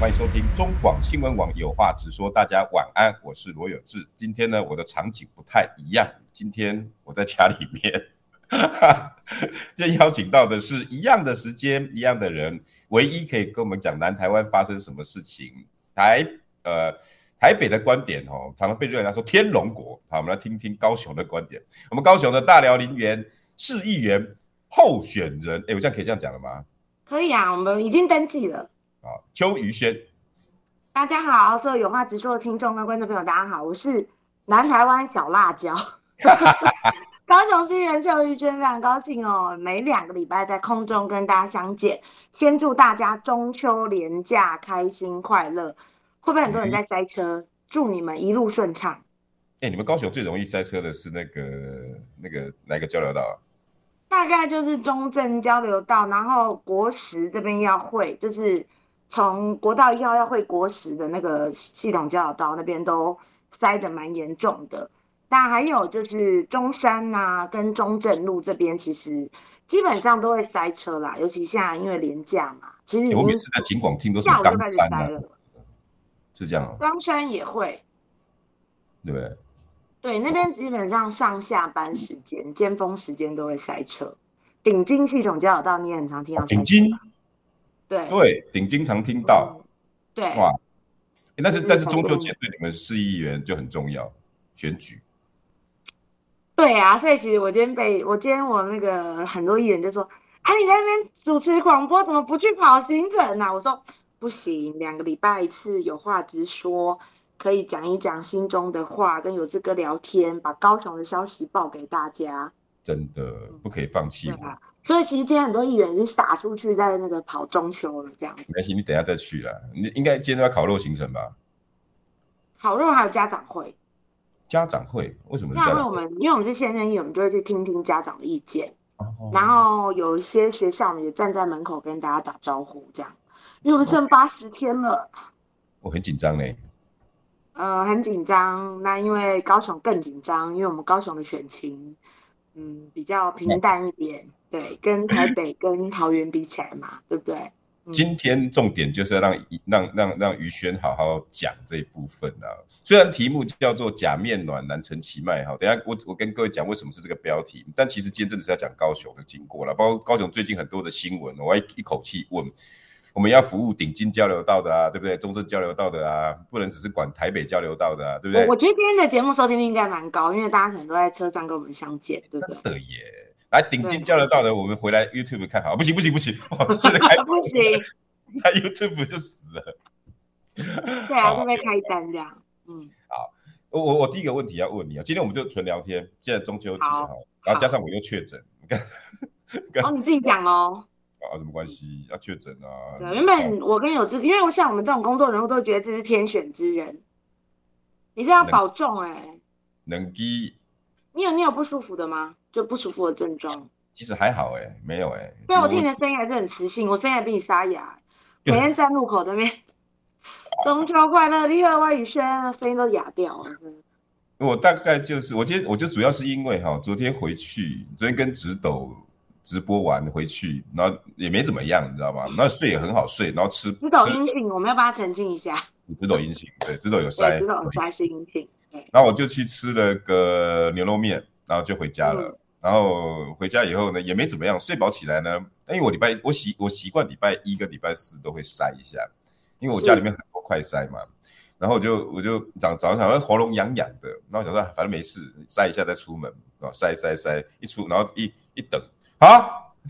欢迎收听中广新闻网有话直说，大家晚安，我是罗有志。今天呢，我的场景不太一样，今天我在家里面。今天邀请到的是一样的时间，一样的人，唯一可以跟我们讲南台湾发生什么事情。台呃台北的观点哦，常常被认为说天龙国。好，我们来听听高雄的观点。我们高雄的大寮林园市议员候选人，哎，我这样可以这样讲了吗？可以啊，我们已经登记了。邱于轩，大家好，所有有话直说的听众跟观众朋友，大家好，我是南台湾小辣椒，高雄新人邱于轩，非常高兴哦，每两个礼拜在空中跟大家相见，先祝大家中秋连假开心快乐，会不会很多人在塞车？嗯、祝你们一路顺畅。哎、欸，你们高雄最容易塞车的是那个那个哪个交流道啊？大概就是中正交流道，然后国十这边要会就是。从国道一号要会国十的那个系统交流道那边都塞得蛮严重的，那还有就是中山呐、啊、跟中正路这边其实基本上都会塞车啦，尤其现在因为连假嘛，其实我每次在景广听都是冈山了，是这样啊。冈山也会，对不对？对，那边基本上上下班时间、尖峰时间都会塞车。顶金系统交流道你也很常听到塞车。顶金。对对，顶经常听到，对哇，但是但是中秋节对你们市议员就很重要，选举。对啊，所以其实我今天被我今天我那个很多议员就说，啊，你在那边主持广播，怎么不去跑行程啊？我说不行，两个礼拜一次有话直说，可以讲一讲心中的话，跟有志哥聊天，把高雄的消息报给大家。真的不可以放弃。所以其实今天很多议员是打出去在那个跑中秋了，这样。没关系，你等一下再去啦。你应该今天都要烤肉行程吧？烤肉还有家长会。家长会为什么？因为我们因为我们是现任议员，我们就会去听听家长的意见。哦。然后有一些学校，我们也站在门口跟大家打招呼，这样。因为我们剩八十天了。我很紧张呢。呃，很紧张。那因为高雄更紧张，因为我们高雄的选情，嗯，比较平淡一点。对，跟台北跟桃园比起来嘛，对不对？嗯、今天重点就是要让让让让于轩好好讲这一部分啊。虽然题目叫做“假面暖男陈其迈”哈，等下我我跟各位讲为什么是这个标题，但其实今天真的是要讲高雄的经过了，包括高雄最近很多的新闻，我要一口气问：我们要服务顶金交流道的啊，对不对？中正交流道的啊，不能只是管台北交流道的啊，对不对？我觉得今天的节目收听率应该蛮高，因为大家可能都在车上跟我们相见，对不对？真的耶。来顶尖交流道的，我们回来 YouTube 看好，不行不行不行，真的开不行，那 YouTube 就死了。对啊，会被开单这样。嗯，好，我我我第一个问题要问你啊，今天我们就纯聊天，现在中秋节哈，然后加上我又确诊，你看，哦，你自己讲哦。啊，什么关系？要确诊啊？对，原本我跟有志，因为我像我们这种工作人物都觉得这是天选之人，你这样保重哎。能机。你有你有不舒服的吗？就不舒服的症状？其实还好哎、欸，没有哎、欸。对，我听你的声音还是很磁性，我声音还比你沙哑。每天在路口那边，中秋快乐，你好，于轩，声音都哑掉了。我大概就是，我今天我就主要是因为哈，昨天回去，昨天跟直斗直播完回去，然后也没怎么样，你知道吗？然后睡也很好睡，然后吃。直斗阴性，我们要帮他澄清一下。直斗阴性，对，直斗有筛。直斗筛是阴性。然后我就去吃了个牛肉面，然后就回家了。嗯、然后回家以后呢，也没怎么样，睡饱起来呢，因为我礼拜我习我习惯礼拜一跟礼拜四都会筛一下，因为我家里面很多快筛嘛。然后我就我就早早上想喉咙痒痒的，然后想说反正没事，筛一下再出门啊，筛筛筛一出，然后一一等啊，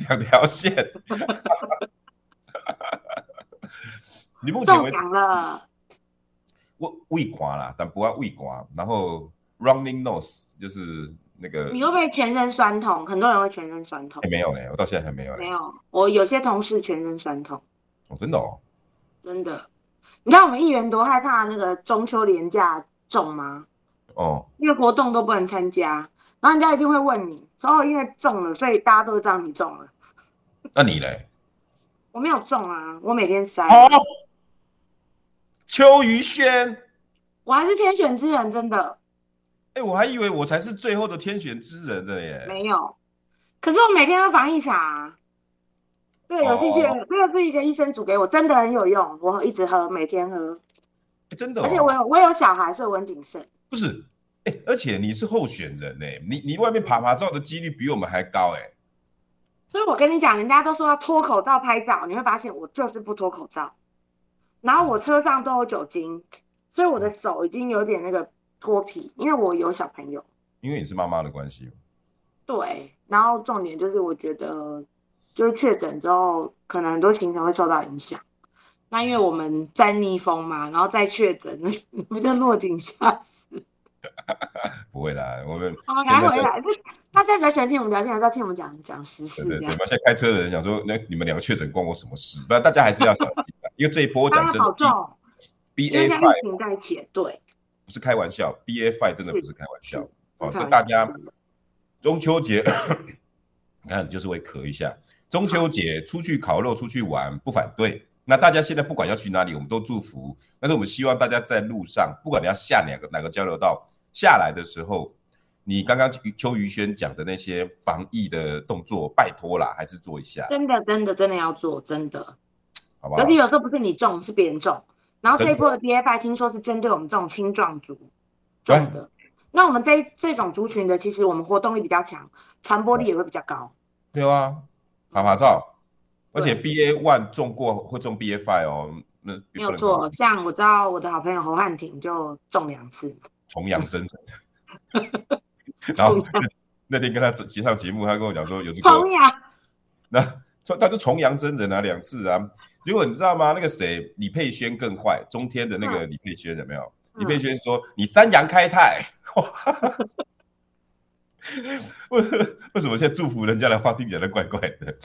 两条线，你目前为止胃胃刮啦，但不要胃刮，然后 running nose 就是那个。你会不会全身酸痛？很多人会全身酸痛。没有呢，我到现在还没有。没有，我有些同事全身酸痛。哦，真的哦。真的，你知道我们议员多害怕那个中秋连假重吗？哦，因为活动都不能参加，然后人家一定会问你，说因为中了，所以大家都知道你中了。那你嘞？我没有中啊，我每天筛。邱于轩，我还是天选之人，真的。哎、欸，我还以为我才是最后的天选之人的耶。没有，可是我每天都防疫茶。对，有兴趣的，这个是一个医生煮给我，真的很有用，我一直喝，每天喝。欸、真的、哦，而且我有我有小孩，所以我很谨慎。不是，哎、欸，而且你是候选人呢，你你外面爬爬照的几率比我们还高哎。所以我跟你讲，人家都说要脱口罩拍照，你会发现我就是不脱口罩。然后我车上都有酒精，所以我的手已经有点那个脱皮，因为我有小朋友。因为你是妈妈的关系。对，然后重点就是我觉得。就是确诊之后，可能很多行程会受到影响。那因为我们在逆风嘛，然后再确诊，你不就落井下石？不会啦，我们我们赶快回来。他在比较喜欢听我们聊天，还是要听我们讲讲时事？对对对，现在开车的人想说，那你们两个确诊关我什么事？不然大家还是要小心，因为这一波讲真的。B A five 停在一起，对，不是开玩笑，B A five 真的不是开玩笑。好，跟大家中秋节，你 看就是会咳一下。中秋节出去烤肉、出去玩不反对。那大家现在不管要去哪里，我们都祝福。但是我们希望大家在路上，不管你要下哪个哪个交流道，下来的时候，你刚刚邱于轩讲的那些防疫的动作，拜托啦，还是做一下。真的，真的，真的要做，真的。好不好？尤其有时候不是你中，是别人中。然后这一波的 BFI 听说是针对我们这种青壮族中的。那我们这这种族群的，其实我们活动力比较强，传播力也会比较高。对啊。爬爬照，而且 B A one 中过会中 B A five 哦，那没有错。像我知道我的好朋友侯汉廷就中两次，重阳真人。然后 那天跟他接上节目，他跟我讲说有这个重阳，那他就重阳真人啊两次啊。结果你知道吗？那个谁李佩轩更坏，中天的那个李佩轩有没有？嗯、李佩轩说你三阳开泰。为为什么现在祝福人家的话听起来怪怪的？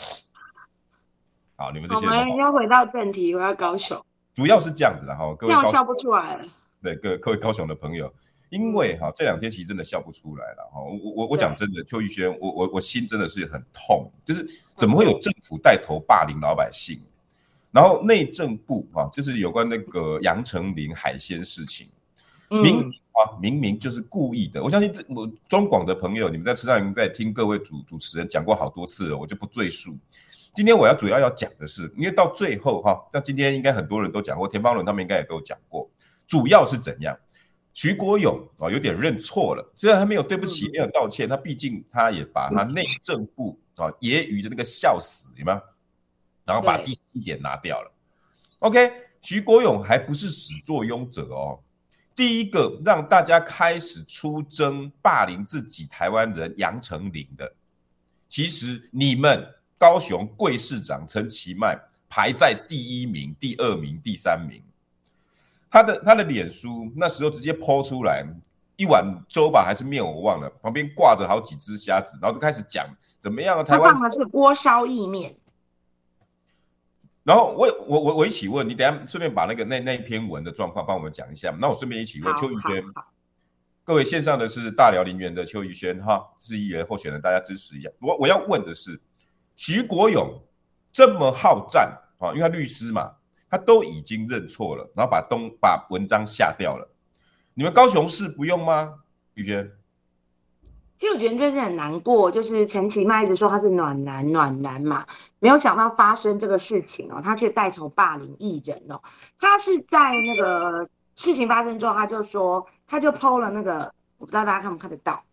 好，你们这些人我们要回到正题，我要高雄，主要是这样子的哈，各位高笑不出来了。对，各各位高雄的朋友，因为哈这两天其实真的笑不出来了哈。我我我讲真的，邱玉轩，我我我心真的是很痛，就是怎么会有政府带头霸凌老百姓？然后内政部啊，就是有关那个杨丞琳海鲜事情，明。嗯啊，明明就是故意的。我相信这我中广的朋友，你们在车上已经在听各位主主持人讲过好多次了，我就不赘述。今天我要主要要讲的是，因为到最后哈，那今天应该很多人都讲过，田方伦他们应该也都讲过，主要是怎样？徐国勇啊，有点认错了，虽然他没有对不起，没有道歉，他毕竟他也把他内政部啊揶揄的那个笑死，有没有？然后把第七点拿掉了。OK，徐国勇还不是始作俑者哦。第一个让大家开始出征霸凌自己台湾人杨丞琳的，其实你们高雄贵市长陈其迈排在第一名、第二名、第三名。他的他的脸书那时候直接 po 出来一碗粥吧，还是面我忘了，旁边挂着好几只虾子，然后就开始讲怎么样啊？台湾放的是锅烧意面。然后我我我我一起问你，等下顺便把那个那那篇文的状况帮我们讲一下。那我顺便一起问邱宇轩，各位线上的是大辽林园的邱宇轩哈，是议员候选人，大家支持一下。我我要问的是，徐国勇这么好战啊，因为他律师嘛，他都已经认错了，然后把东把文章下掉了。你们高雄市不用吗？宇轩？其实我觉得这是很难过，就是陈其迈一直说他是暖男暖男嘛，没有想到发生这个事情哦，他却带头霸凌艺人哦。他是在那个事情发生之后，他就说他就 PO 了那个，我不知道大家看不看得到，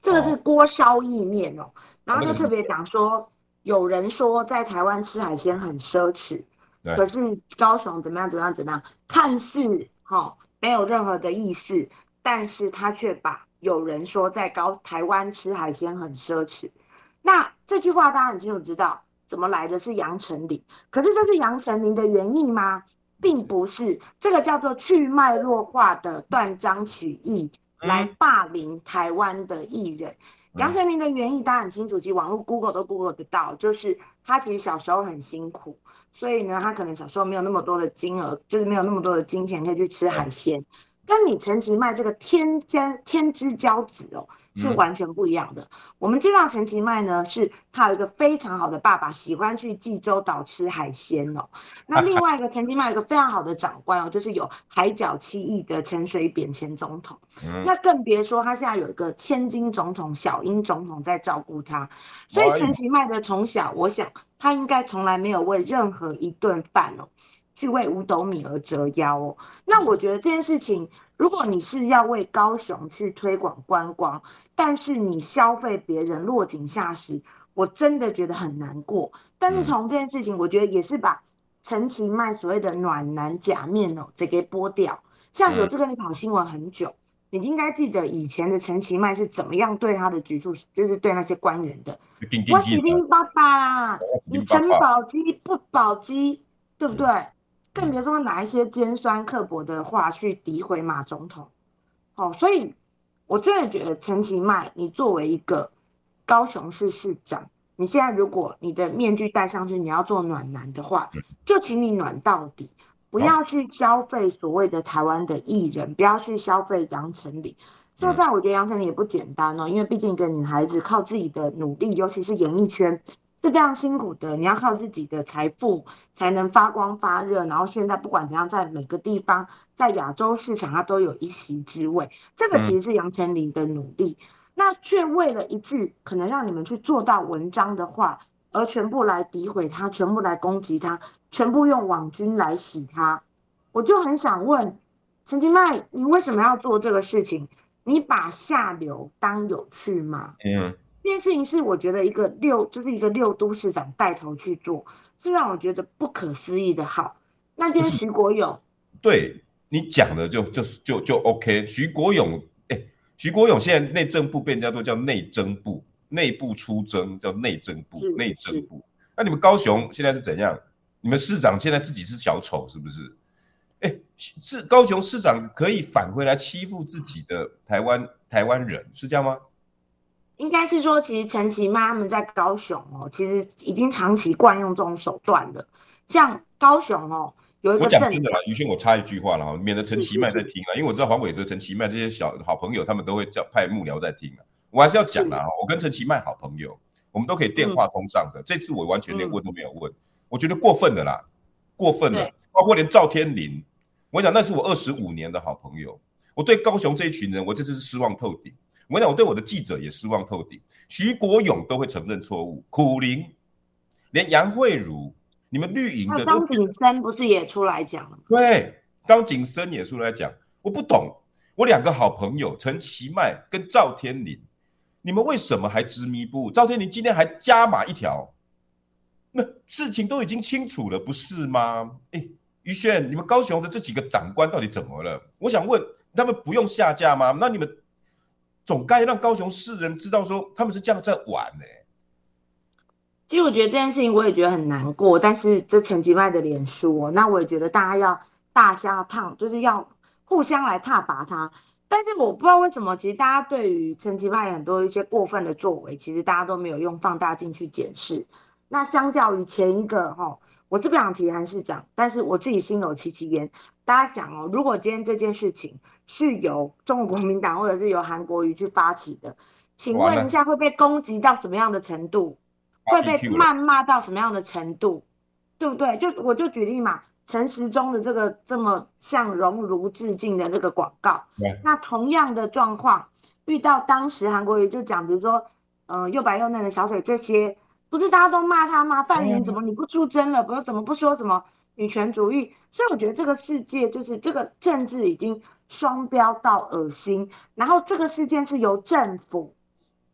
这个是锅烧意面哦，然后就特别讲说，有人说在台湾吃海鲜很奢侈，可是高雄怎么样怎么样怎么样，看似哈、哦、没有任何的意思，但是他却把。有人说在高台湾吃海鲜很奢侈，那这句话大家很清楚知道怎么来的是杨丞琳，可是这是杨丞琳的原意吗？并不是，这个叫做去脉络化的断章取义来霸凌台湾的艺人。杨丞琳的原意大家很清楚，其实网络 Google 都 Google 得到，就是他其实小时候很辛苦，所以呢，他可能小时候没有那么多的金额，就是没有那么多的金钱可以去吃海鲜。跟你陈其迈这个天天天之骄子哦。是完全不一样的。嗯、我们知道陈其迈呢，是他有一个非常好的爸爸，喜欢去济州岛吃海鲜哦。那另外一个陈其迈有一个非常好的长官哦，就是有海角七亿的陈水扁前总统。嗯、那更别说他现在有一个千金总统小英总统在照顾他，所以陈其迈的从小，我想他应该从来没有为任何一顿饭哦，去为五斗米而折腰哦。那我觉得这件事情。如果你是要为高雄去推广观光，但是你消费别人落井下石，我真的觉得很难过。但是从这件事情，我觉得也是把陈其迈所谓的暖男假面哦，这给剥掉。像有这个你跑新闻很久，你应该记得以前的陈其迈是怎么样对他的局处，就是对那些官员的。我是你爸爸啦，你陈宝基不宝基，对不对？更别说拿一些尖酸刻薄的话去诋毁马总统，哦，所以我真的觉得陈其迈，你作为一个高雄市市长，你现在如果你的面具戴上去，你要做暖男的话，就请你暖到底，不要去消费所谓的台湾的艺人，不要去消费杨丞琳。说实在，我觉得杨丞琳也不简单哦，因为毕竟一个女孩子靠自己的努力，尤其是演艺圈。是非常辛苦的，你要靠自己的财富才能发光发热。然后现在不管怎样，在每个地方，在亚洲市场，它都有一席之位。这个其实是杨丞琳的努力，那却为了一句可能让你们去做到文章的话，而全部来诋毁他，全部来攻击他，全部用网军来洗他。我就很想问陈金麦，你为什么要做这个事情？你把下流当有趣吗？嗯。这件事情是我觉得一个六，就是一个六都市长带头去做，是让我觉得不可思议的好。那今天徐国勇，对你讲的就就就就 OK。徐国勇，哎，徐国勇现在内政部被人家都叫内政部，内部出征叫内政部，内政部。那你们高雄现在是怎样？你们市长现在自己是小丑是不是？哎，是高雄市长可以返回来欺负自己的台湾台湾人，是这样吗？应该是说，其实陈其迈他们在高雄哦，其实已经长期惯用这种手段了。像高雄哦，有一个我讲真的啦，于轩，我插一句话了哈，免得陈其迈在听啊，因为我知道黄伟哲、陈其迈这些小好朋友，他们都会叫派幕僚在听啊。我还是要讲啦，我跟陈其迈好朋友，我们都可以电话通上的。嗯、这次我完全连问都没有问，嗯、我觉得过分的啦，过分了。包括连赵天麟，我跟你讲，那是我二十五年的好朋友，我对高雄这一群人，我这次是失望透顶。我讲，我对我的记者也失望透顶。徐国勇都会承认错误，苦苓，连杨惠如，你们绿营的张景生不是也出来讲了吗？对，张景生也出来讲。我不懂，我两个好朋友陈其迈跟赵天麟，你们为什么还执迷不悟？赵天麟今天还加码一条，那事情都已经清楚了，不是吗？哎，于轩，你们高雄的这几个长官到底怎么了？我想问，他们不用下架吗？那你们？总该让高雄市人知道说他们是这样在玩呢、其实我觉得这件事情我也觉得很难过，但是这陈吉迈的脸书、哦，那我也觉得大家要大相烫，就是要互相来挞伐他。但是我不知道为什么，其实大家对于陈吉迈很多一些过分的作为，其实大家都没有用放大镜去检视。那相较于前一个哈、我是不想提韩市长，但是我自己心有戚戚焉。大家想哦，如果今天这件事情，是由中国国民党或者是由韩国瑜去发起的，请问一下会被攻击到什么样的程度？会被谩骂到什么样的程度？对不对？就我就举例嘛，陈时中的这个这么向熔炉致敬的这个广告，那同样的状况遇到当时韩国瑜就讲，比如说呃又白又嫩的小腿这些，不是大家都骂他吗？范云怎么你不出征了？不是怎么不说什么女权主义？所以我觉得这个世界就是这个政治已经。双标到恶心，然后这个事件是由政府、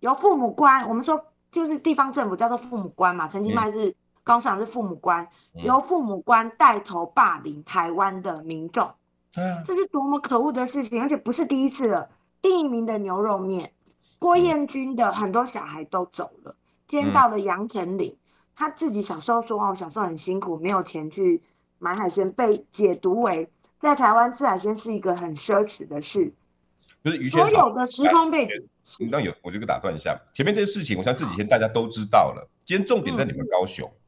由父母官，我们说就是地方政府叫做父母官嘛，陈其迈是高雄是父母官，嗯、由父母官带头霸凌台湾的民众，嗯、这是多么可恶的事情，而且不是第一次了。第一名的牛肉面，郭彦军的很多小孩都走了，今天到了杨丞琳，他自己小时候说哦，小时候很辛苦，没有钱去买海鲜，被解读为。在台湾吃海鲜是一个很奢侈的事，就是于所有的时空背景。那有，我就给打断一下。前面这些事情，我想这几天大家都知道了。今天重点在你们高雄，嗯、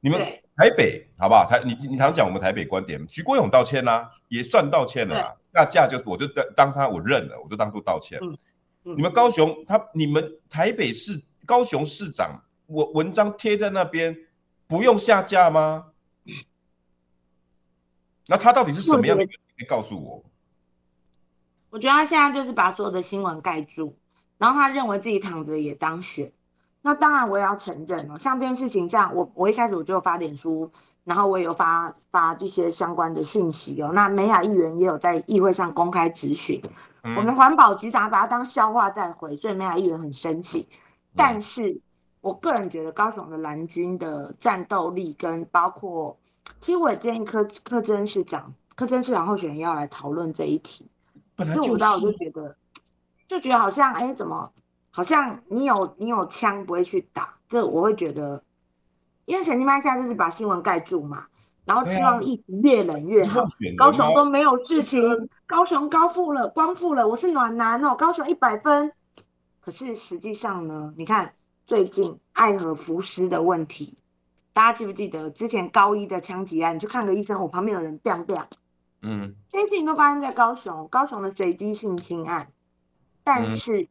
你们台北好不好？台你你常讲我们台北观点，徐国勇道歉啦、啊，也算道歉了啦。那价就是我就当当他我认了，我就当做道歉。嗯嗯、你们高雄他你们台北市高雄市长，我文章贴在那边，不用下架吗？嗯、那他到底是什么样的？可以告诉我。我觉得他现在就是把所有的新闻盖住，然后他认为自己躺着也当选。那当然，我也要承认哦，像这件事情，像我，我一开始我就有发脸书，然后我也有发发这些相关的讯息哦。那美雅议员也有在议会上公开质询，嗯、我们环保局长把他当笑话在回，所以美雅议员很生气。但是我个人觉得高雄的蓝军的战斗力跟包括，其实我也建议柯柯志恩市长、柯志恩市长候选人要来讨论这一题。本来就是，我就觉得，就觉得好像哎，怎么？好像你有你有枪不会去打，这我会觉得，因为陈金麦现在就是把新闻盖住嘛，然后希望疫情越冷越好，高雄都没有事情，高雄高富了，光复了，我是暖男哦，高雄一百分。可是实际上呢，你看最近爱河浮尸的问题，大家记不记得之前高一的枪击案？你去看个医生，我旁边有人 biang biang，嗯，这些事情都发生在高雄，高雄的随机性侵案，但是。嗯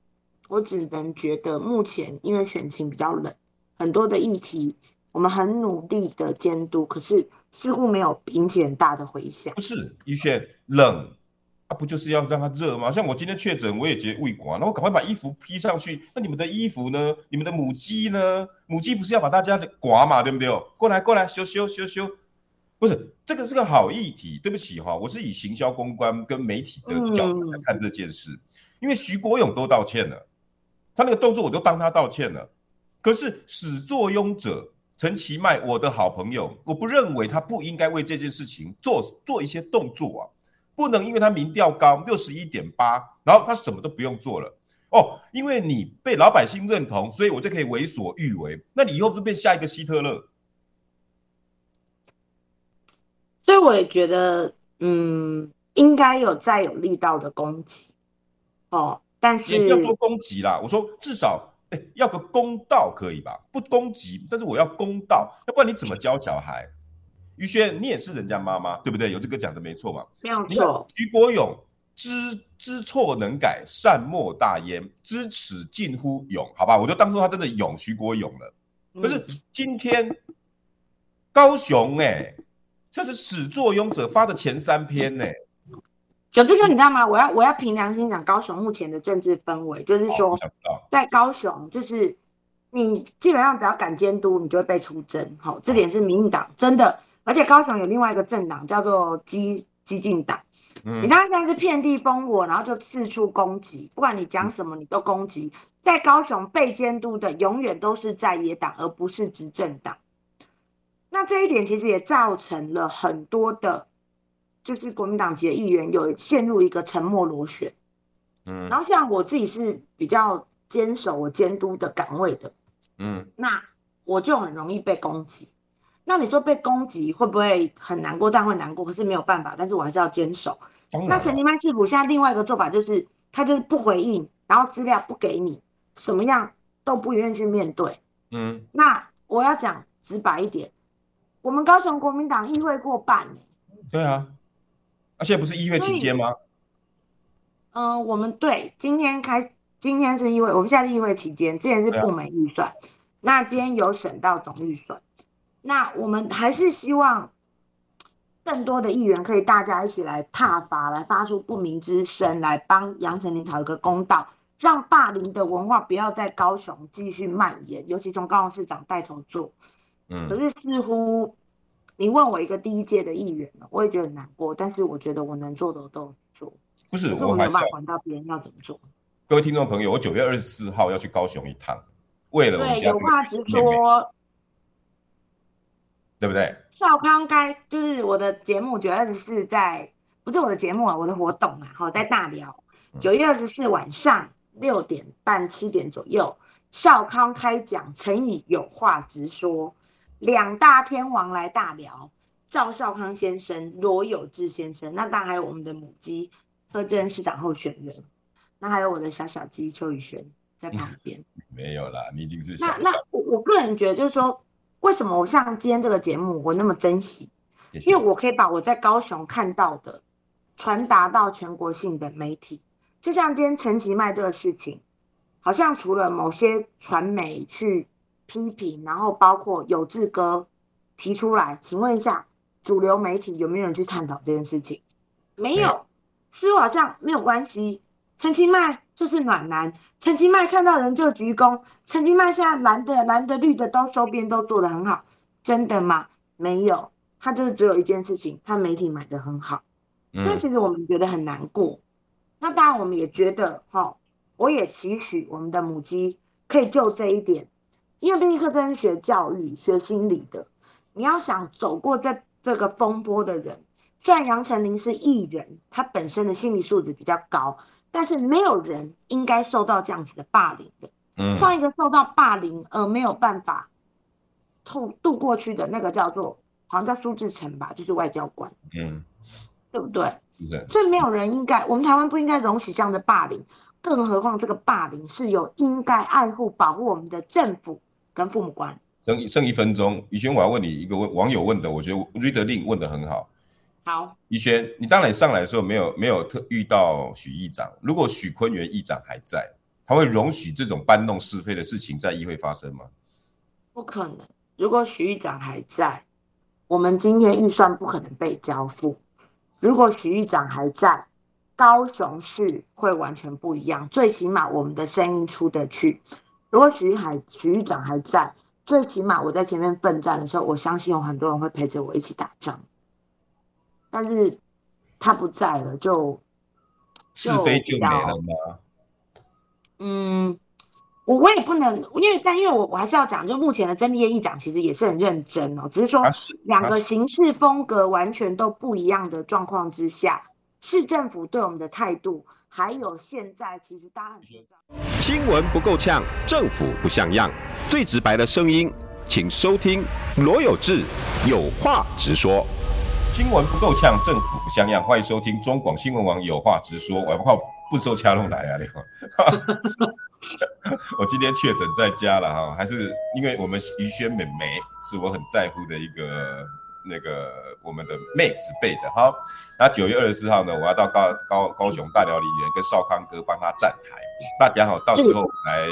我只能觉得，目前因为选情比较冷，很多的议题我们很努力的监督，可是似乎没有引起很大的回响。不是一些冷，啊不就是要让它热吗？像我今天确诊，我也觉得胃管，那我赶快把衣服披上去。那你们的衣服呢？你们的母鸡呢？母鸡不是要把大家的刮嘛，对不对？过来过来，修修修修，不是这个是个好议题。对不起哈，我是以行销公关跟媒体的角度来看这件事，嗯、因为徐国勇都道歉了。他那个动作我都当他道歉了，可是始作俑者陈其迈，我的好朋友，我不认为他不应该为这件事情做做一些动作啊，不能因为他民调高六十一点八，然后他什么都不用做了哦，因为你被老百姓认同，所以我就可以为所欲为，那你以后就变下一个希特勒。所以我也觉得，嗯，应该有再有力道的攻击，哦。但是也不要说攻击啦，我说至少哎、欸，要个公道可以吧？不攻击，但是我要公道，要不然你怎么教小孩？于轩，你也是人家妈妈，对不对？有这个讲的没错嘛？没有错。徐国勇知知错能改，善莫大焉，知耻近乎勇，好吧？我就当做他真的勇徐国勇了。可是今天高雄哎、欸，这是始作俑者发的前三篇呢、欸。九志哥，你知道吗？我要我要凭良心讲，高雄目前的政治氛围，就是说，在高雄，就是你基本上只要敢监督，你就会被出征。好，这点是民进党真的，而且高雄有另外一个政党叫做激激进党，嗯，你看现在是遍地烽火，然后就四处攻击，不管你讲什么，你都攻击。在高雄被监督的永远都是在野党，而不是执政党。那这一点其实也造成了很多的。就是国民党籍的议员有陷入一个沉默螺旋，嗯，然后像我自己是比较坚守我监督的岗位的，嗯，那我就很容易被攻击。那你说被攻击会不会很难过？但会难过，可是没有办法，但是我还是要坚守。那陈其迈系谱现在另外一个做法就是，他就是不回应，然后资料不给你，什么样都不愿意去面对，嗯，那我要讲直白一点，我们高雄国民党议会过半，对啊。那、啊、现在不是议会期间吗？嗯、呃，我们对今天开，今天是议会，我们现在是议会期间，之前是部门预算，啊、那今天有省到总预算，那我们还是希望更多的议员可以大家一起来踏伐，来发出不明之声，来帮杨丞琳讨一个公道，让霸凌的文化不要在高雄继续蔓延，尤其从高雄市长带头做。嗯，可是似乎。你问我一个第一届的议员，我也觉得很难过，但是我觉得我能做的我都做。不是，我没有办法管到别人要怎么做。各位听众朋友，我九月二十四号要去高雄一趟，为了我们对有话直说，对不对？少康该就是我的节目，九月二十四在不是我的节目啊，我的活动啊，好在大寮，九月二十四晚上六点半七点左右，少康开讲，陈以有话直说。两大天王来大聊，赵少康先生、罗有志先生，那当然还有我们的母鸡柯志恩市长候选人，那还有我的小小鸡邱宇轩在旁边。没有啦，你已经是那那我我个人觉得就是说，为什么我像今天这个节目我那么珍惜？因为我可以把我在高雄看到的传达到全国性的媒体。就像今天陈其迈这个事情，好像除了某些传媒去批评，然后包括有志哥提出来，请问一下，主流媒体有没有人去探讨这件事情？没有，似乎好像没有关系。陈其迈就是暖男，陈其迈看到人就鞠躬，陈其迈现在蓝的、蓝的、绿的都收编都做得很好，真的吗？没有，他就是只有一件事情，他媒体买得很好，所以其实我们觉得很难过。那当然，我们也觉得，哈，我也期许我们的母鸡可以就这一点，因为毕竟课真学教育、学心理的，你要想走过这这个风波的人，虽然杨丞琳是艺人，他本身的心理素质比较高，但是没有人应该受到这样子的霸凌的。嗯，上一个受到霸凌而没有办法透度过去的那个叫做，好像叫苏志成吧，就是外交官，嗯，对不对？所以没有人应该，我们台湾不应该容许这样的霸凌，更何况这个霸凌是有应该爱护、保护我们的政府跟父母官。剩剩一分钟，宇轩，我要问你一个问网友问的，我觉得 Reader Link 问的很好。好，宇轩，你当然上来的时候没有没有特遇到许议长，如果许坤元议长还在，他会容许这种搬弄是非的事情在议会发生吗？不可能，如果许议长还在，我们今天预算不可能被交付。如果许议长还在，高雄市会完全不一样。最起码我们的声音出得去。如果许海许议长还在，最起码我在前面奋战的时候，我相信有很多人会陪着我一起打仗。但是他不在了，就，是非就没了吗？嗯。我我也不能，因为但因为我我还是要讲，就目前的曾立业议长其实也是很认真哦，只是说两个行事风格完全都不一样的状况之下，市政府对我们的态度，还有现在其实大家很紧张。新闻不够呛，政府不像样，最直白的声音，请收听罗有志有话直说。新闻不够呛，政府不像样，欢迎收听中广新闻网有话直说。我不靠不收掐拢来啊，你好。我今天确诊在家了哈，还是因为我们于轩妹妹是我很在乎的一个那个我们的妹子辈的哈。那九月二十四号呢，我要到高高高雄大寮林园跟少康哥帮他站台，大家好，到时候来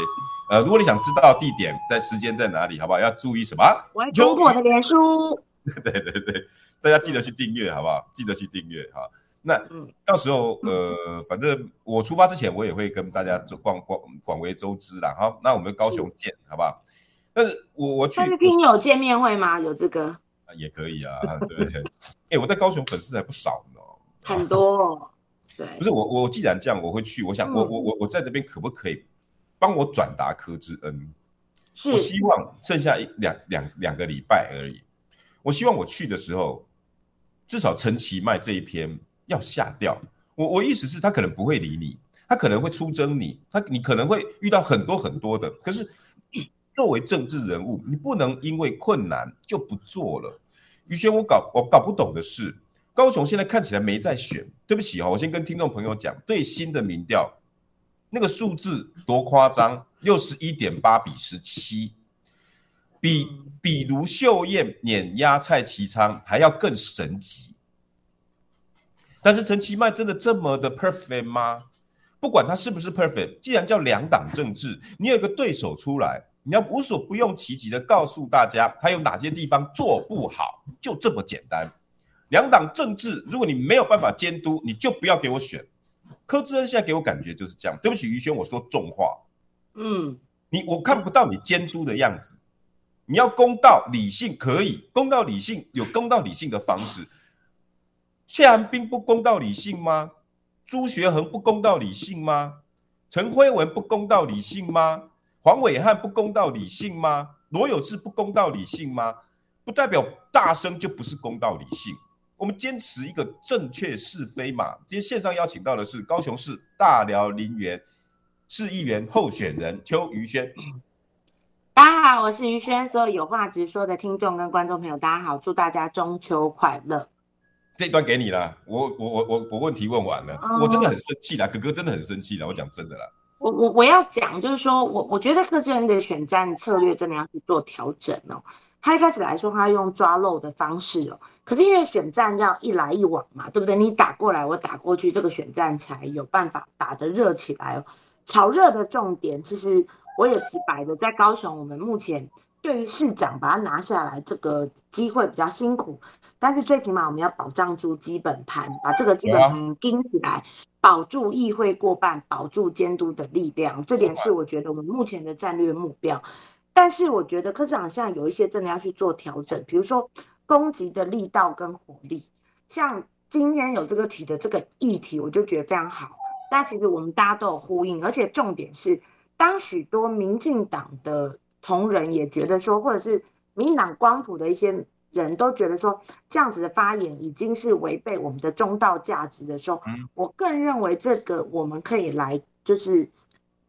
呃，如果你想知道地点在时间在哪里，好不好？要注意什么？我要中我的脸书。对 对对，大家记得去订阅，好不好？记得去订阅哈。那到时候，呃，反正我出发之前，我也会跟大家广广广为周知啦。好，那我们高雄见，好不好？但是我我去，但是听友见面会吗？有这个？啊也可以啊，对。哎、欸，我在高雄粉丝还不少呢，很多、哦。对，不是我，我既然这样，我会去。我想，我我我我在这边可不可以帮我转达柯志恩？是。我希望剩下一两两两个礼拜而已。我希望我去的时候，至少陈其迈这一篇。要下掉，我我意思是，他可能不会理你，他可能会出征你，他你可能会遇到很多很多的。可是作为政治人物，你不能因为困难就不做了。宇轩，我搞我搞不懂的是，高雄现在看起来没在选。对不起哦，我先跟听众朋友讲，最新的民调那个数字多夸张，六十一点八比十七，比比卢秀燕碾压蔡其昌还要更神奇。但是陈其迈真的这么的 perfect 吗？不管他是不是 perfect，既然叫两党政治，你有一个对手出来，你要无所不用其极的告诉大家，他有哪些地方做不好，就这么简单。两党政治，如果你没有办法监督，你就不要给我选。柯志恩现在给我感觉就是这样。对不起，于轩，我说重话。嗯，你我看不到你监督的样子。你要公道理性可以，公道理性有公道理性的方式。谢寒冰不公道理性吗？朱学恒不公道理性吗？陈辉文不公道理性吗？黄伟汉不公道理性吗？罗有志不公道理性吗？不代表大声就不是公道理性。我们坚持一个正确是非嘛。今天线上邀请到的是高雄市大寮林园市议员候选人邱于轩。大家好，我是于轩。所有有话直说的听众跟观众朋友，大家好，祝大家中秋快乐。这一段给你了，我我我我我问题问完了，哦、我真的很生气了，哥哥真的很生气了，我讲真的啦。我我我要讲就是说，我我觉得柯志恩的选战策略真的要去做调整哦。他一开始来说，他用抓漏的方式哦，可是因为选战要一来一往嘛，对不对？你打过来，我打过去，这个选战才有办法打得热起来哦。炒热的重点，其实我也直白的，在高雄，我们目前对于市长把它拿下来这个机会比较辛苦，但是最起码我们要保障住基本盘，把这个基本盘盯起来，保住议会过半，保住监督的力量，这点是我觉得我们目前的战略目标。但是我觉得科市长现在有一些真的要去做调整，比如说攻击的力道跟火力，像今天有这个提的这个议题，我就觉得非常好。那其实我们大家都有呼应，而且重点是，当许多民进党的同仁也觉得说，或者是民进党光谱的一些人都觉得说，这样子的发言已经是违背我们的中道价值的时候，我更认为这个我们可以来，就是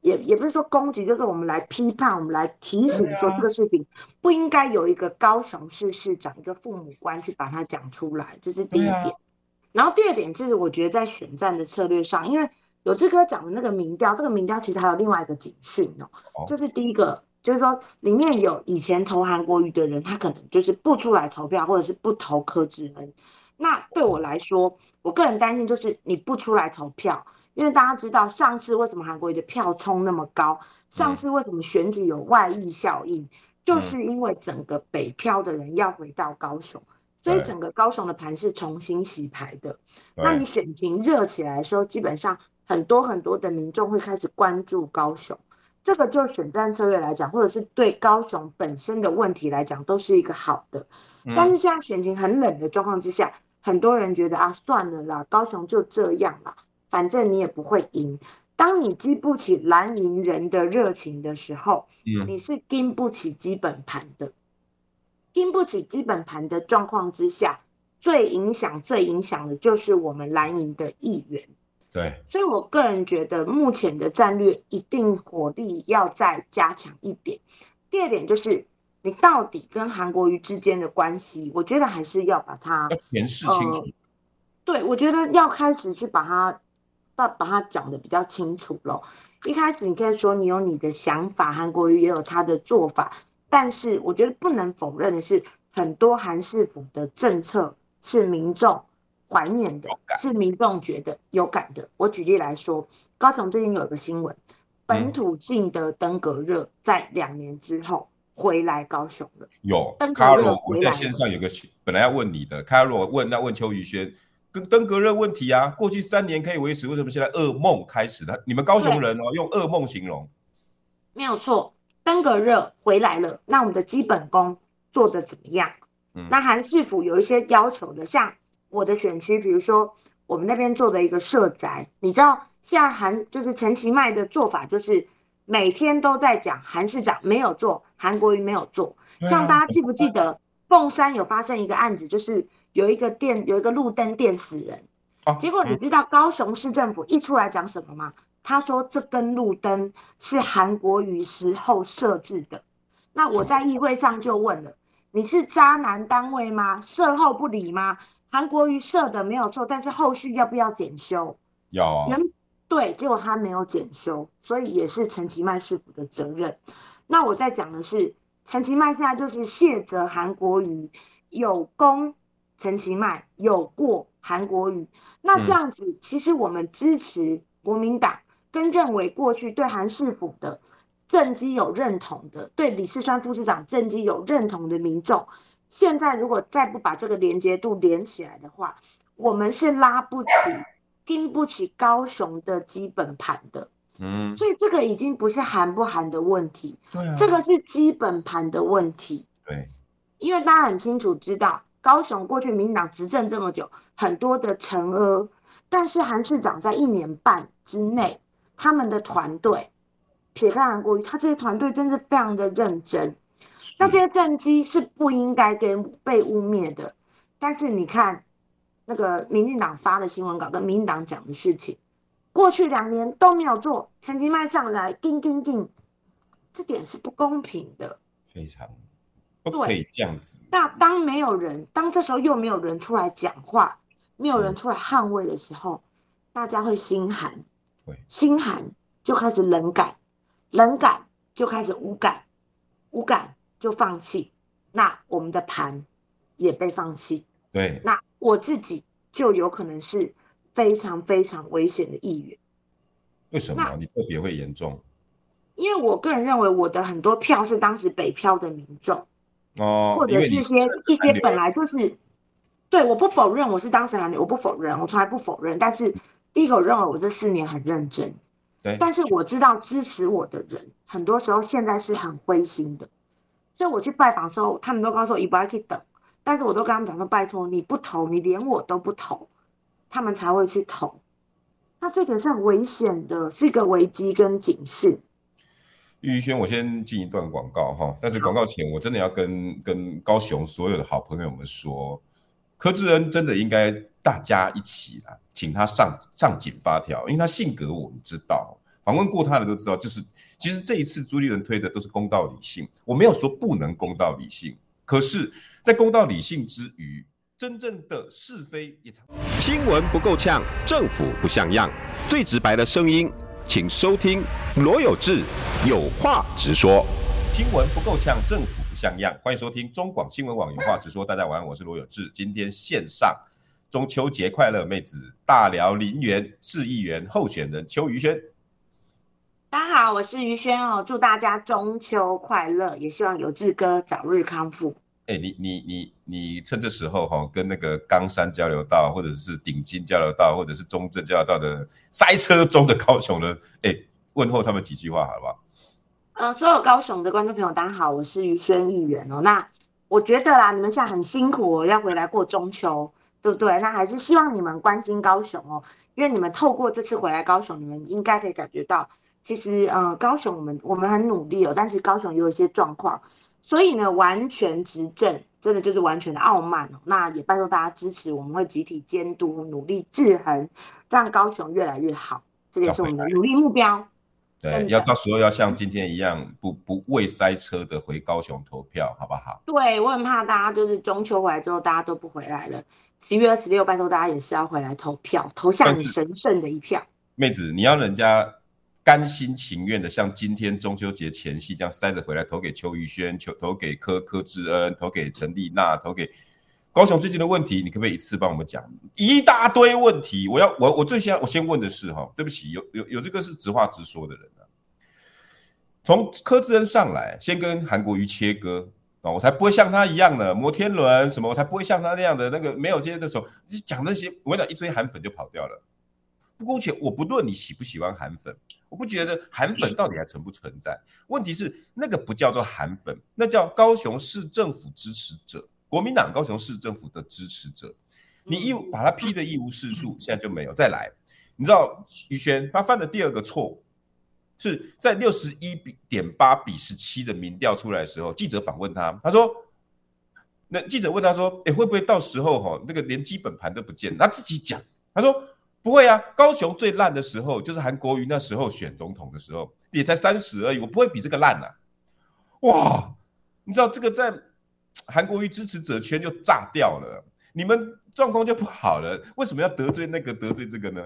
也也不是说攻击，就是我们来批判，我们来提醒说这个事情不应该有一个高雄市市长一个父母官去把它讲出来，这是第一点。然后第二点就是我觉得在选战的策略上，因为有志哥讲的那个民调，这个民调其实还有另外一个警讯哦，就是第一个就是说里面有以前投韩国瑜的人，他可能就是不出来投票，或者是不投柯志恩。那对我来说，我个人担心就是你不出来投票，因为大家知道上次为什么韩国瑜的票冲那么高，上次为什么选举有外溢效应，就是因为整个北漂的人要回到高雄，所以整个高雄的盘是重新洗牌的。那你选情热起来的时候，基本上。很多很多的民众会开始关注高雄，这个就选战策略来讲，或者是对高雄本身的问题来讲，都是一个好的。但是现在选情很冷的状况之下，很多人觉得啊，算了啦，高雄就这样啦，反正你也不会赢。当你激不起蓝营人的热情的时候，你是经不起基本盘的，经不起基本盘的状况之下，最影响、最影响的就是我们蓝营的议员。对，所以我个人觉得目前的战略一定火力要再加强一点。第二点就是你到底跟韩国瑜之间的关系，我觉得还是要把它诠释清楚。呃，对，我觉得要开始去把它把把它讲得比较清楚了。一开始你可以说你有你的想法，韩国瑜也有他的做法，但是我觉得不能否认的是，很多韩市府的政策是民众。怀念的是民众觉得有感的。我举例来说，高雄最近有一个新闻，本土性的登革热在两年之后回来高雄了。有，卡罗，我在线上有个本来要问你的，卡罗问那问邱宇轩，跟登革热问题啊，过去三年可以维持，为什么现在噩梦开始了？你们高雄人哦，用噩梦形容，没有错，登革热回来了。那我们的基本功做的怎么样？嗯，那韩市府有一些要求的，像。我的选区，比如说我们那边做的一个社宅，你知道现在韩就是陈其迈的做法，就是每天都在讲韩市长没有做，韩国瑜没有做。像大家记不记得凤山有发生一个案子，就是有一个电有一个路灯电死人，结果你知道高雄市政府一出来讲什么吗？他说这根路灯是韩国瑜时候设置的。那我在议会上就问了，你是渣男单位吗？售后不理吗？韩国瑜设的没有错，但是后续要不要检修？要啊。原对，结果他没有检修，所以也是陈其迈市府的责任。那我在讲的是，陈其迈现在就是卸责韩国瑜，有功陈其迈，有过韩国瑜。那这样子，其实我们支持国民党，跟认为过去对韩市府的政绩有认同的，对李世川副市长政绩有认同的民众。现在如果再不把这个连接度连起来的话，我们是拉不起、经不起高雄的基本盘的。嗯，所以这个已经不是含不含的问题，对啊，这个是基本盘的问题。对，因为大家很清楚知道，高雄过去民进党执政这么久，很多的成阿，但是韩市长在一年半之内，他们的团队撇开韩国瑜，他这些团队真的非常的认真。那这些政绩是不应该跟被污蔑的，但是你看那个民进党发的新闻稿跟民进党讲的事情，过去两年都没有做，成绩迈上来，叮叮叮，这点是不公平的，非常不可以这样子。那当没有人，当这时候又没有人出来讲话，没有人出来捍卫的时候，嗯、大家会心寒，心寒就开始冷感，冷感就开始无感，无感。就放弃，那我们的盘也被放弃。对，那我自己就有可能是非常非常危险的一员。为什么你特别会严重？因为我个人认为我的很多票是当时北漂的民众哦，或者一些一些本来就是，对，我不否认我是当时韩流，我不否认，我从来不否认。但是第一个，我认为我这四年很认真。对，但是我知道支持我的人，很多时候现在是很灰心的。所以我去拜访的时候，他们都告诉我，你不要去等。但是我都跟他们讲说，拜托你不投，你连我都不投，他们才会去投。那这个是很危险的，是一个危机跟警讯。玉轩，我先进一段广告哈，但是广告前我真的要跟跟高雄所有的好朋友们说，柯志恩真的应该大家一起来，请他上上紧发条，因为他性格我们知道，访问过他的都知道，就是其实这一次朱立伦推的都是公道理性，我没有说不能公道理性，可是，在公道理性之余，真正的是非也常新闻不够呛，政府不像样，最直白的声音。请收听罗有志有话直说。新闻不够呛，政府不像样。欢迎收听中广新闻网有话直说。大家晚安，我是罗有志。今天线上中秋节快乐，妹子大寮林园市议员候选人邱于轩。大家好，我是于轩哦，祝大家中秋快乐，也希望有志哥早日康复。哎、欸，你你你你趁这时候哈，跟那个冈山交流道，或者是顶金交流道，或者是中正交流道的塞车中的高雄人，哎、欸，问候他们几句话，好不好？呃，所有高雄的观众朋友，大家好，我是于轩议员哦。那我觉得啦，你们现在很辛苦哦，要回来过中秋，对不对？那还是希望你们关心高雄哦，因为你们透过这次回来高雄，你们应该可以感觉到，其实呃，高雄我们我们很努力哦，但是高雄也有一些状况。所以呢，完全执政真的就是完全的傲慢哦。那也拜托大家支持，我们会集体监督，努力制衡，让高雄越来越好。这也是我们的努力目标。对，要到时候要像今天一样，不不畏塞车的回高雄投票，好不好？对，我很怕大家就是中秋回来之后，大家都不回来了。十月二十六，拜托大家也是要回来投票，投下你神圣的一票。妹子，你要人家。甘心情愿的，像今天中秋节前夕这样塞着回来，投给邱宇轩，投投给柯柯志恩，投给陈丽娜，投给高雄最近的问题，你可不可以一次帮我们讲一大堆问题？我要我我最先我先问的是哈，对不起，有有有这个是直话直说的人啊。从柯志恩上来，先跟韩国瑜切割啊，我才不会像他一样的摩天轮什么，我才不会像他那样的那个没有这些的时候，你讲那些，我讲一堆韩粉就跑掉了。不过且我不论你喜不喜欢韩粉，我不觉得韩粉到底还存不存在。问题是那个不叫做韩粉，那叫高雄市政府支持者，国民党高雄市政府的支持者。你一把他批的一无是处，现在就没有再来。你知道于轩他犯的第二个错，是在六十一点八比十七的民调出来的时候，记者访问他，他说，那记者问他说，哎，会不会到时候哈那个连基本盘都不见？他自己讲，他说。不会啊，高雄最烂的时候就是韩国瑜那时候选总统的时候，也才三十而已，我不会比这个烂啊！哇，你知道这个在韩国瑜支持者圈就炸掉了，你们状况就不好了，为什么要得罪那个得罪这个呢？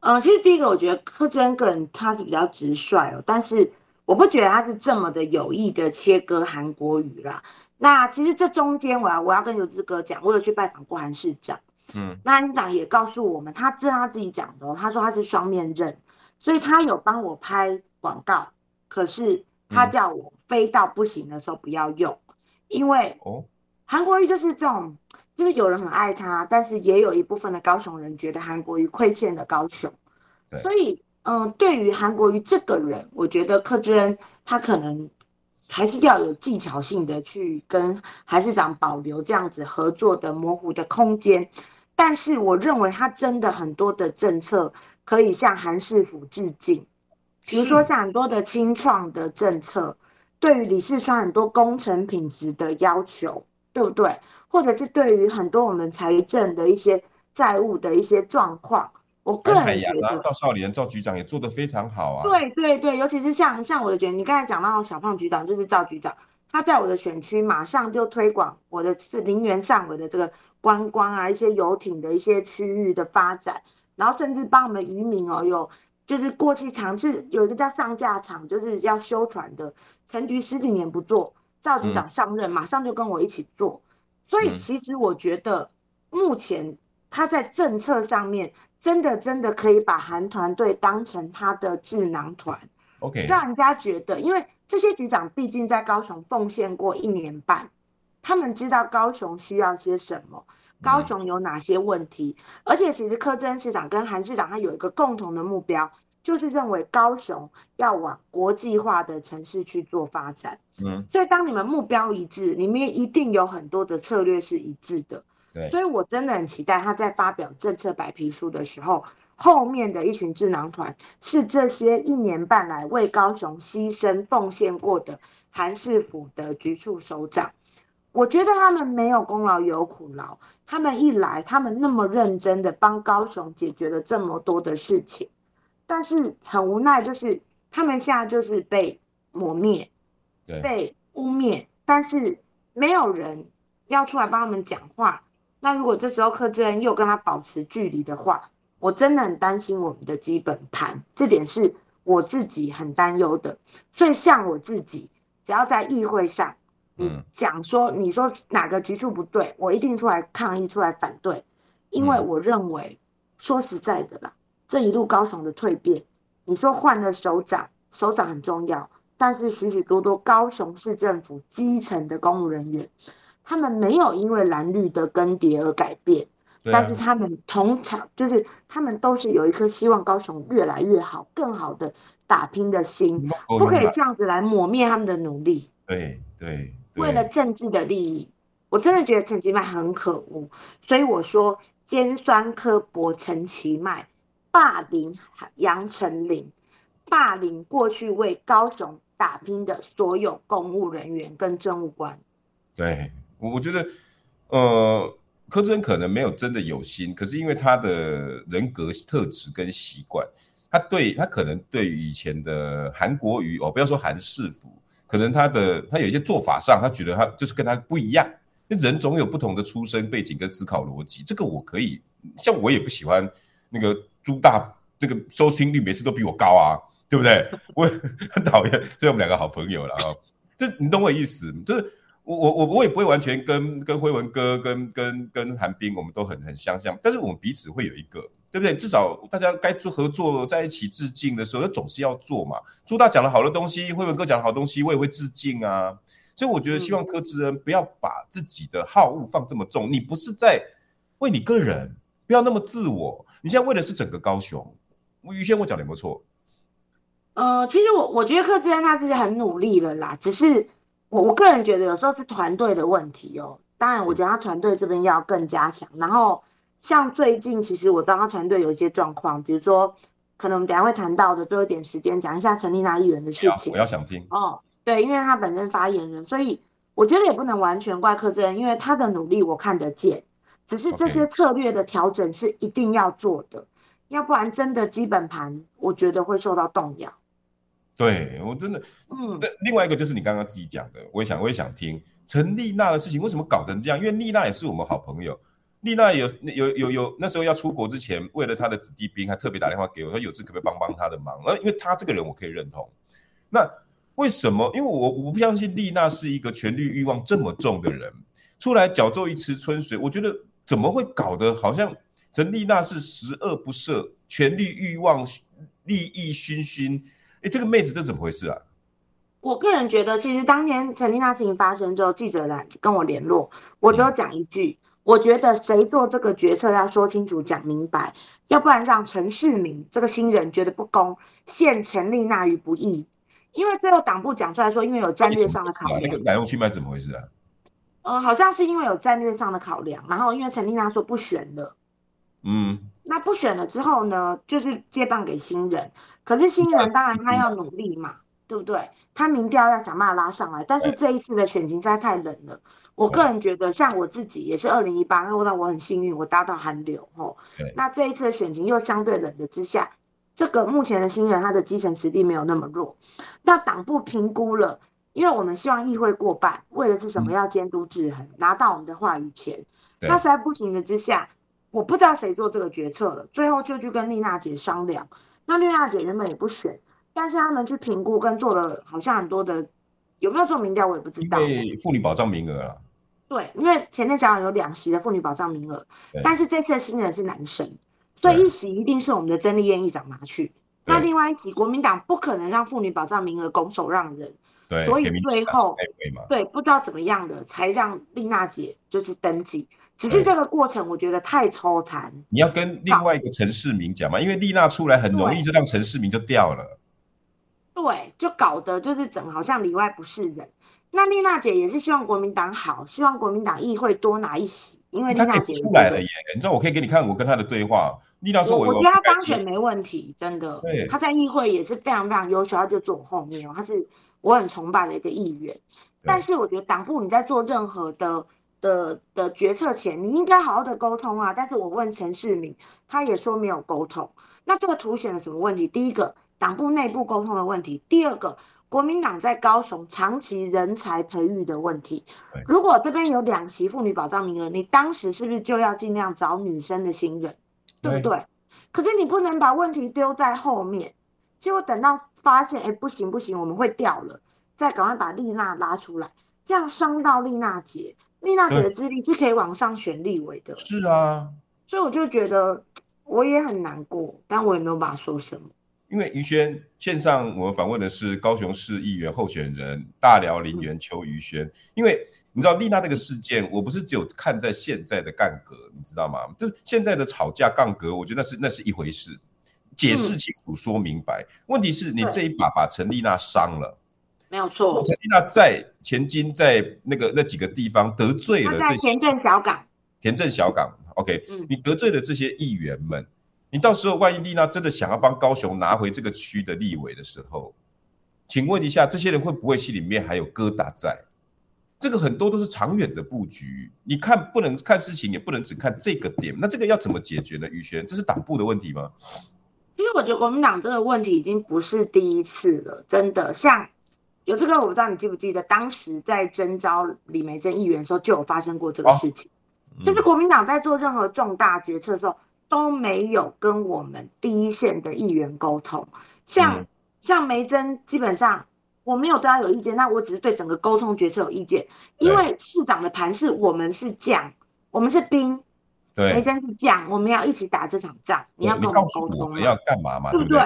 呃，其实第一个我觉得柯志恩个人他是比较直率哦，但是我不觉得他是这么的有意的切割韩国瑜啦。那其实这中间我要我要跟游志哥讲，我有去拜访过韩市长。嗯，那韩市长也告诉我们，他这是他自己讲的哦，他说他是双面刃，所以他有帮我拍广告，可是他叫我飞到不行的时候不要用，因为哦，韩国瑜就是这种，就是有人很爱他，但是也有一部分的高雄人觉得韩国瑜亏欠了高雄，对，所以嗯、呃，对于韩国瑜这个人，我觉得柯志恩他可能还是要有技巧性的去跟韩市长保留这样子合作的模糊的空间。但是我认为他真的很多的政策可以向韩市府致敬，比如说像很多的清创的政策，对于李四川很多工程品质的要求，对不对？或者是对于很多我们财政的一些债务的一些状况，我个人觉得赵少莲赵局长也做得非常好啊。对对对，尤其是像像我的觉得，你刚才讲到小胖局长就是赵局长，他在我的选区马上就推广我的是林园上尾的这个。观光啊，一些游艇的一些区域的发展，然后甚至帮我们渔民哦，有就是过气厂，是有一个叫上架场，就是要修船的，陈局十几年不做，赵局长上任，马上就跟我一起做。所以其实我觉得，目前他在政策上面，真的真的可以把韩团队当成他的智囊团。OK，让人家觉得，因为这些局长毕竟在高雄奉献过一年半，他们知道高雄需要些什么，高雄有哪些问题，而且其实柯真市长跟韩市长他有一个共同的目标。就是认为高雄要往国际化的城市去做发展，嗯，所以当你们目标一致，里面一定有很多的策略是一致的，对，所以我真的很期待他在发表政策白皮书的时候，后面的一群智囊团是这些一年半来为高雄牺牲奉献过的韩市府的局处首长，我觉得他们没有功劳有苦劳，他们一来，他们那么认真的帮高雄解决了这么多的事情。但是很无奈，就是他们现在就是被抹灭，被污蔑，但是没有人要出来帮他们讲话。那如果这时候柯志恩又跟他保持距离的话，我真的很担心我们的基本盘，这点是我自己很担忧的。所以像我自己，只要在议会上，你讲说你说哪个局处不对，我一定出来抗议，出来反对，因为我认为，说实在的啦。这一路高雄的蜕变，你说换了首长，首长很重要，但是许许多多高雄市政府基层的公务人员，他们没有因为蓝绿的更迭而改变，啊、但是他们同场就是他们都是有一颗希望高雄越来越好、更好的打拼的心，不可以这样子来磨灭他们的努力。对对，对，为了政治的利益，我真的觉得陈其迈很可恶，所以我说尖酸刻薄陈其迈。霸凌杨丞琳，霸凌过去为高雄打拼的所有公务人员跟政务官。对，我我觉得，呃，柯志恩可能没有真的有心，可是因为他的人格特质跟习惯，他对他可能对于以前的韩国瑜哦，不要说韩市府，可能他的他有一些做法上，他觉得他就是跟他不一样。那人总有不同的出身背景跟思考逻辑，这个我可以，像我也不喜欢那个。朱大那个收听率每次都比我高啊，对不对？我很讨厌，所以我们两个好朋友了啊。这你懂我意思？就是我我我我也不会完全跟跟辉文哥跟跟跟韩冰，我们都很很相像，但是我们彼此会有一个，对不对？至少大家该做合作在一起致敬的时候，总是要做嘛。朱大讲了好的东西，辉文哥讲了好东西，我也会致敬啊。所以我觉得希望柯志恩不要把自己的好恶放这么重，你不是在为你个人，不要那么自我。你现在为的是整个高雄，于先我讲的有没有错？呃，其实我我觉得柯志恩他自己很努力了啦，只是我我个人觉得有时候是团队的问题哦。当然，我觉得他团队这边要更加强。然后像最近，其实我知道他团队有一些状况，比如说可能我们等下会谈到的，最后一点时间讲一下陈丽娜议员的事情。我要想听哦，对，因为她本身发言人，所以我觉得也不能完全怪柯志恩，因为她的努力我看得见。只是这些策略的调整是一定要做的.要不然真的基本盘我觉得会受到动摇。对，我真的，嗯，那另外一个就是你刚刚自己讲的，我也想我也想听陈丽娜的事情为什么搞成这样？因为丽娜也是我们好朋友，丽娜有有有有那时候要出国之前，为了她的子弟兵，还特别打电话给我，说有志可不可以帮帮她的忙？而因为她这个人我可以认同。那为什么？因为我我不相信丽娜是一个权力欲望这么重的人，出来搅作一池春水，我觉得。怎么会搞得好像陈丽娜是十恶不赦、权力欲望、利益熏熏？哎，这个妹子这怎么回事啊？我个人觉得，其实当天陈丽娜事情发生之后，记者来跟我联络，我只有讲一句：嗯、我觉得谁做这个决策要说清楚、讲明白，要不然让陈世明这个新人觉得不公，陷陈丽娜于不义。因为最后党部讲出来说，因为有战略上的考量。那个来龙去脉怎么回事啊？呃，好像是因为有战略上的考量，然后因为陈丽娜说不选了，嗯，那不选了之后呢，就是接棒给新人，可是新人当然他要努力嘛，嗯、对不对？他民调要想办法拉上来，但是这一次的选情实在太冷了。我个人觉得，像我自己也是二零一八，那我很幸运，我搭到韩流吼。那这一次的选情又相对冷的之下，这个目前的新人他的基层实力没有那么弱，那党部评估了。因为我们希望议会过半，为的是什么？要监督制衡，嗯、拿到我们的话语权。那实在不行的之下，我不知道谁做这个决策了。最后就去跟丽娜姐商量。那丽娜姐原本也不选，但是他们去评估跟做了好像很多的有没有做民调我也不知道。因为妇女保障名额啊。对，因为前天早上有两席的妇女保障名额，但是这次的新人是男生，所以一席一定是我们的曾丽燕议长拿去。那另外一席国民党不可能让妇女保障名额拱手让人，对，所以最后对不知道怎么样的才让丽娜姐就是登记。只是这个过程我觉得太抽残。你要跟另外一个陈世明讲嘛，因为丽娜出来很容易就让陈世明就掉了。对，就搞得就是整好像里外不是人。那丽娜姐也是希望国民党好，希望国民党议会多拿一席，因为丽娜姐出来了耶。你知道我可以给你看我跟她的对话。丽娜说我：“我觉得她当选没问题，真的。对，她在议会也是非常非常优秀，她就坐我后面哦，她是我很崇拜的一个议员。但是我觉得党部你在做任何的。”的的决策前，你应该好好的沟通啊。但是我问陈世明，他也说没有沟通。那这个凸显了什么问题？第一个，党部内部沟通的问题；第二个，国民党在高雄长期人才培育的问题。如果这边有两席妇女保障名额，你当时是不是就要尽量找女生的新人，对不对？可是你不能把问题丢在后面，结果等到发现，哎，不行不行，我们会掉了，再赶快把丽娜拉出来，这样伤到丽娜姐。丽娜姐的资历是可以往上选立委的，是啊，所以我就觉得我也很难过，但我也没有办法说什么。因为于轩线上我们访问的是高雄市议员候选人大寮林园邱于轩，嗯，因为你知道丽娜那个事件，我不是只有看在现在的杠杆，你知道吗？就现在的吵架杠格，我觉得那是那是一回事，解释清楚说明白。嗯，问题是你这一把把陈丽娜伤了。没有错，陈丽娜在前金在那个那几个地方得罪了这些田镇小港，田镇小港，OK，、嗯、你得罪了这些议员们，你到时候万一丽娜真的想要帮高雄拿回这个区的立委的时候，请问一下，这些人会不会心里面还有疙瘩在？这个很多都是长远的布局，你看不能看事情，也不能只看这个点，那这个要怎么解决呢？宇轩，这是党部的问题吗？其实我觉得国民党这个问题已经不是第一次了，真的像。有这个我不知道你记不记得，当时在征召李梅珍议员的时候就有发生过这个事情，哦嗯、就是国民党在做任何重大决策的时候都没有跟我们第一线的议员沟通，像、嗯、像梅珍基本上我没有对他有意见，那我只是对整个沟通决策有意见，因为市长的盘是我们是将，我们是兵，对，梅珍是将，我们要一起打这场仗，你要跟我们沟通，我们要干嘛嘛，对不对？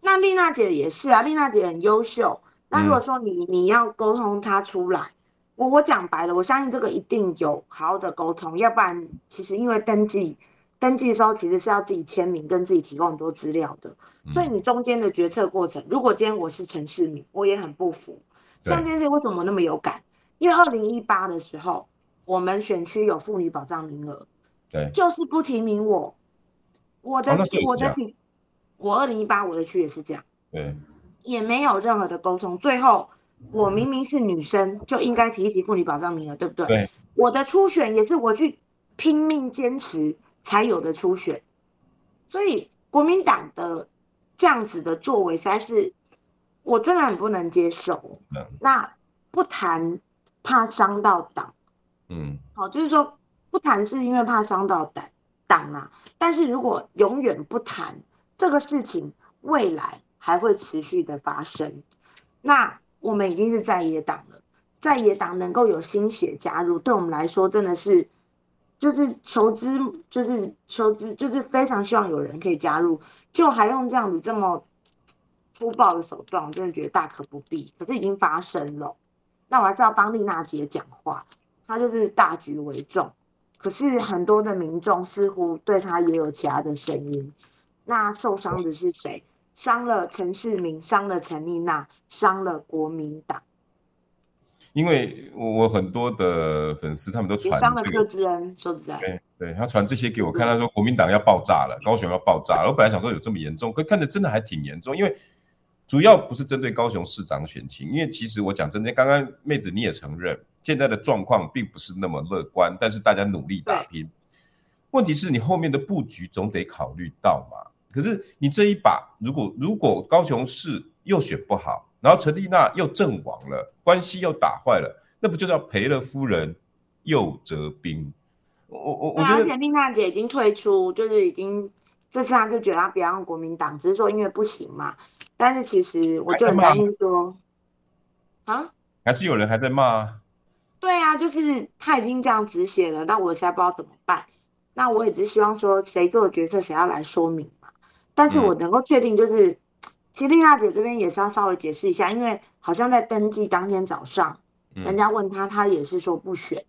那丽娜姐也是啊，丽娜姐很优秀。那如果说你你要沟通她出来，我我讲白了，我相信这个一定有好好的沟通，要不然其实因为登记登记的时候其实是要自己签名跟自己提供很多资料的，所以你中间的决策过程，如果今天我是陈世民，我也很不服。像这件事为什么那么有感？因为二零一八的时候，我们选区有妇女保障名额，对，就是不提名我，我的我的我二零一八我的区也是这样，对。也没有任何的沟通，最后我明明是女生，就应该提起妇女保障名额，对不对？对。我的初选也是我去拼命坚持才有的初选，所以国民党的这样子的作为实在是我真的很不能接受。嗯。那不谈怕伤到党，嗯，好，就是说不谈是因为怕伤到党党啊，但是如果永远不谈这个事情，未来。还会持续的发生，那我们已经是在野党了，在野党能够有新血加入，对我们来说真的是，就是求知，就是求知，就是非常希望有人可以加入，就还用这样子这么粗暴的手段，我真的觉得大可不必。可是已经发生了，那我还是要帮丽娜姐讲话，她就是大局为重，可是很多的民众似乎对她也有其他的声音，那受伤的是谁？伤了陈世明，伤了陈丽娜，伤了国民党。因为我我很多的粉丝，他们都传、这个。说实在，对对，他传这些给我看，他说国民党要爆炸了，高雄要爆炸了。我本来想说有这么严重，可看着真的还挺严重。因为主要不是针对高雄市长选情，因为其实我讲真的，刚刚妹子你也承认，现在的状况并不是那么乐观，但是大家努力打拼。问题是你后面的布局总得考虑到嘛。可是你这一把，如果如果高雄市又选不好，然后陈丽娜又阵亡了，关系又打坏了，那不就叫赔了夫人又折兵？我我我觉得，而且丽娜姐已经退出，就是已经这次她就觉得她不要用国民党，只是说因为不行嘛。但是其实我就很担心说，啊，还是有人还在骂啊？对啊，就是他已经这样止血了，那我实在不知道怎么办。那我也只希望说，谁做的决策，谁要来说明嘛。但是我能够确定，就是、嗯、其实丽娜姐这边也是要稍微解释一下，因为好像在登记当天早上，嗯、人家问她，她也是说不选。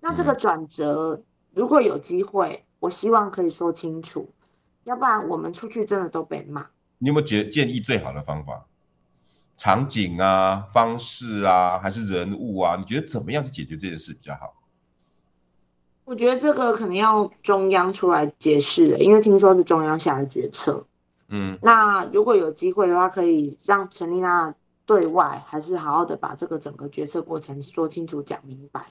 那这个转折，如果有机会，我希望可以说清楚，要不然我们出去真的都被骂。你有没有建建议最好的方法？场景啊，方式啊，还是人物啊？你觉得怎么样去解决这件事比较好？我觉得这个可能要中央出来解释，因为听说是中央下的决策。嗯，那如果有机会的话，可以让陈丽娜对外还是好好的把这个整个决策过程说清楚、讲明白。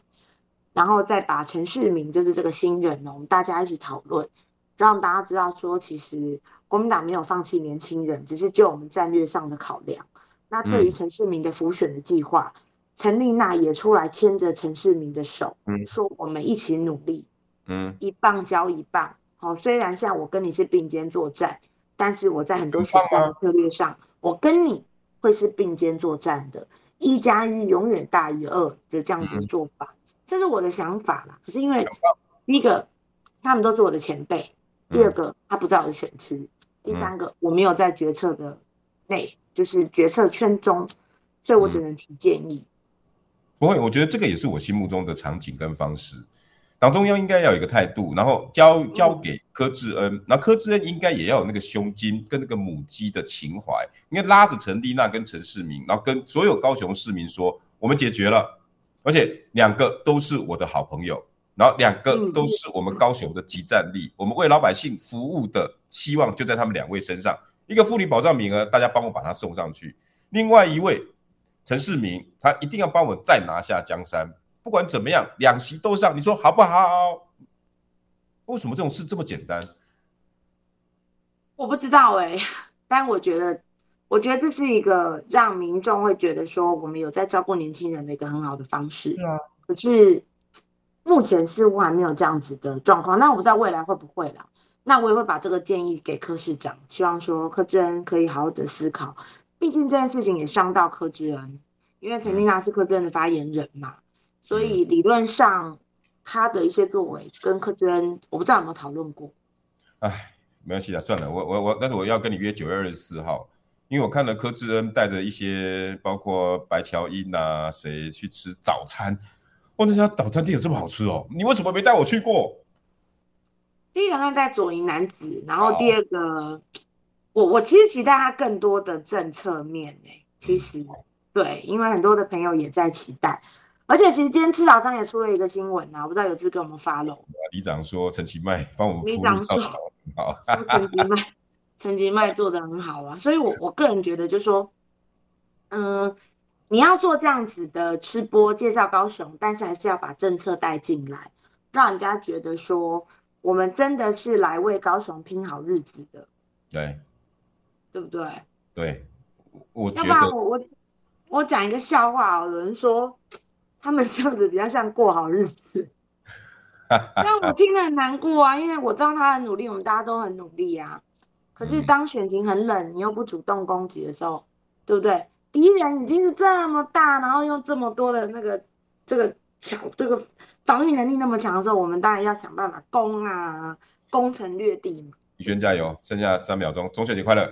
然后再把陈世明，就是这个新人呢，我们大家一起讨论，让大家知道说，其实国民党没有放弃年轻人，只是就我们战略上的考量。那对于陈世明的辅选的计划，陈丽娜也出来牵着陈世明的手，说我们一起努力，嗯，一棒交一棒。好，虽然像我跟你是并肩作战，但是我在很多选战的策略上，我跟你会是并肩作战的，一加一永远大于二的这样子的做法。这是我的想法啦，可是因为第一个他们都是我的前辈，第二个他不在我的选区，第三个我没有在决策的内，就是决策圈中，所以我只能提建议。不会，我觉得这个也是我心目中的场景跟方式。党中央应该要有一个态度，然后交交给柯志恩，那柯志恩应该也要有那个胸襟跟那个母鸡的情怀，应该拉着陈丽娜跟陈世民，然后跟所有高雄市民说，我们解决了。而且两个都是我的好朋友，然后两个都是我们高雄的集战力，我们为老百姓服务的希望就在他们两位身上。一个妇女保障名额，大家帮我把它送上去；另外一位陈世民，他一定要帮我再拿下江山。不管怎么样，两席都上，你说好不好？为什么这种事这么简单？我不知道哎、欸，但我觉得。我觉得这是一个让民众会觉得说我们有在照顾年轻人的一个很好的方式。是啊。可是目前似乎还没有这样子的状况。那我不知道未来会不会啦。那我也会把这个建议给柯市长，希望说柯志恩可以好好的思考。毕竟这件事情也伤到柯志恩，因为陈丽娜是柯志恩的发言人嘛，所以理论上他的一些作为跟柯志恩，我不知道有没有讨论过。哎，没关系的，算了，我我我，但是我要跟你约九月二十四号。因为我看了柯志恩带着一些，包括白乔英啊，谁去吃早餐？哇，那家早餐店有这么好吃哦？你为什么没带我去过？第一个那在左营男子，然后第二个，哦、我我其实期待他更多的政策面诶、欸。其实、嗯、对，因为很多的朋友也在期待，而且其实今天吃早餐也出了一个新闻啊，我不知道有志给我们 follow。里长说陈其迈帮我们里长说好，陈其迈。陈其迈做的很好啊，所以我我个人觉得就是说，嗯，你要做这样子的吃播介绍高雄，但是还是要把政策带进来，让人家觉得说我们真的是来为高雄拼好日子的，对，对不对？对，我要不然我我我讲一个笑话，有人说他们这样子比较像过好日子，但我听了很难过啊，因为我知道他很努力，我们大家都很努力啊。可是当选情很冷，你又不主动攻击的时候，对不对？敌人已经是这么大，然后用这么多的那个这个强这个防御能力那么强的时候，我们当然要想办法攻啊，攻城略地嘛。宇轩加油，剩下三秒钟，中秋节快乐！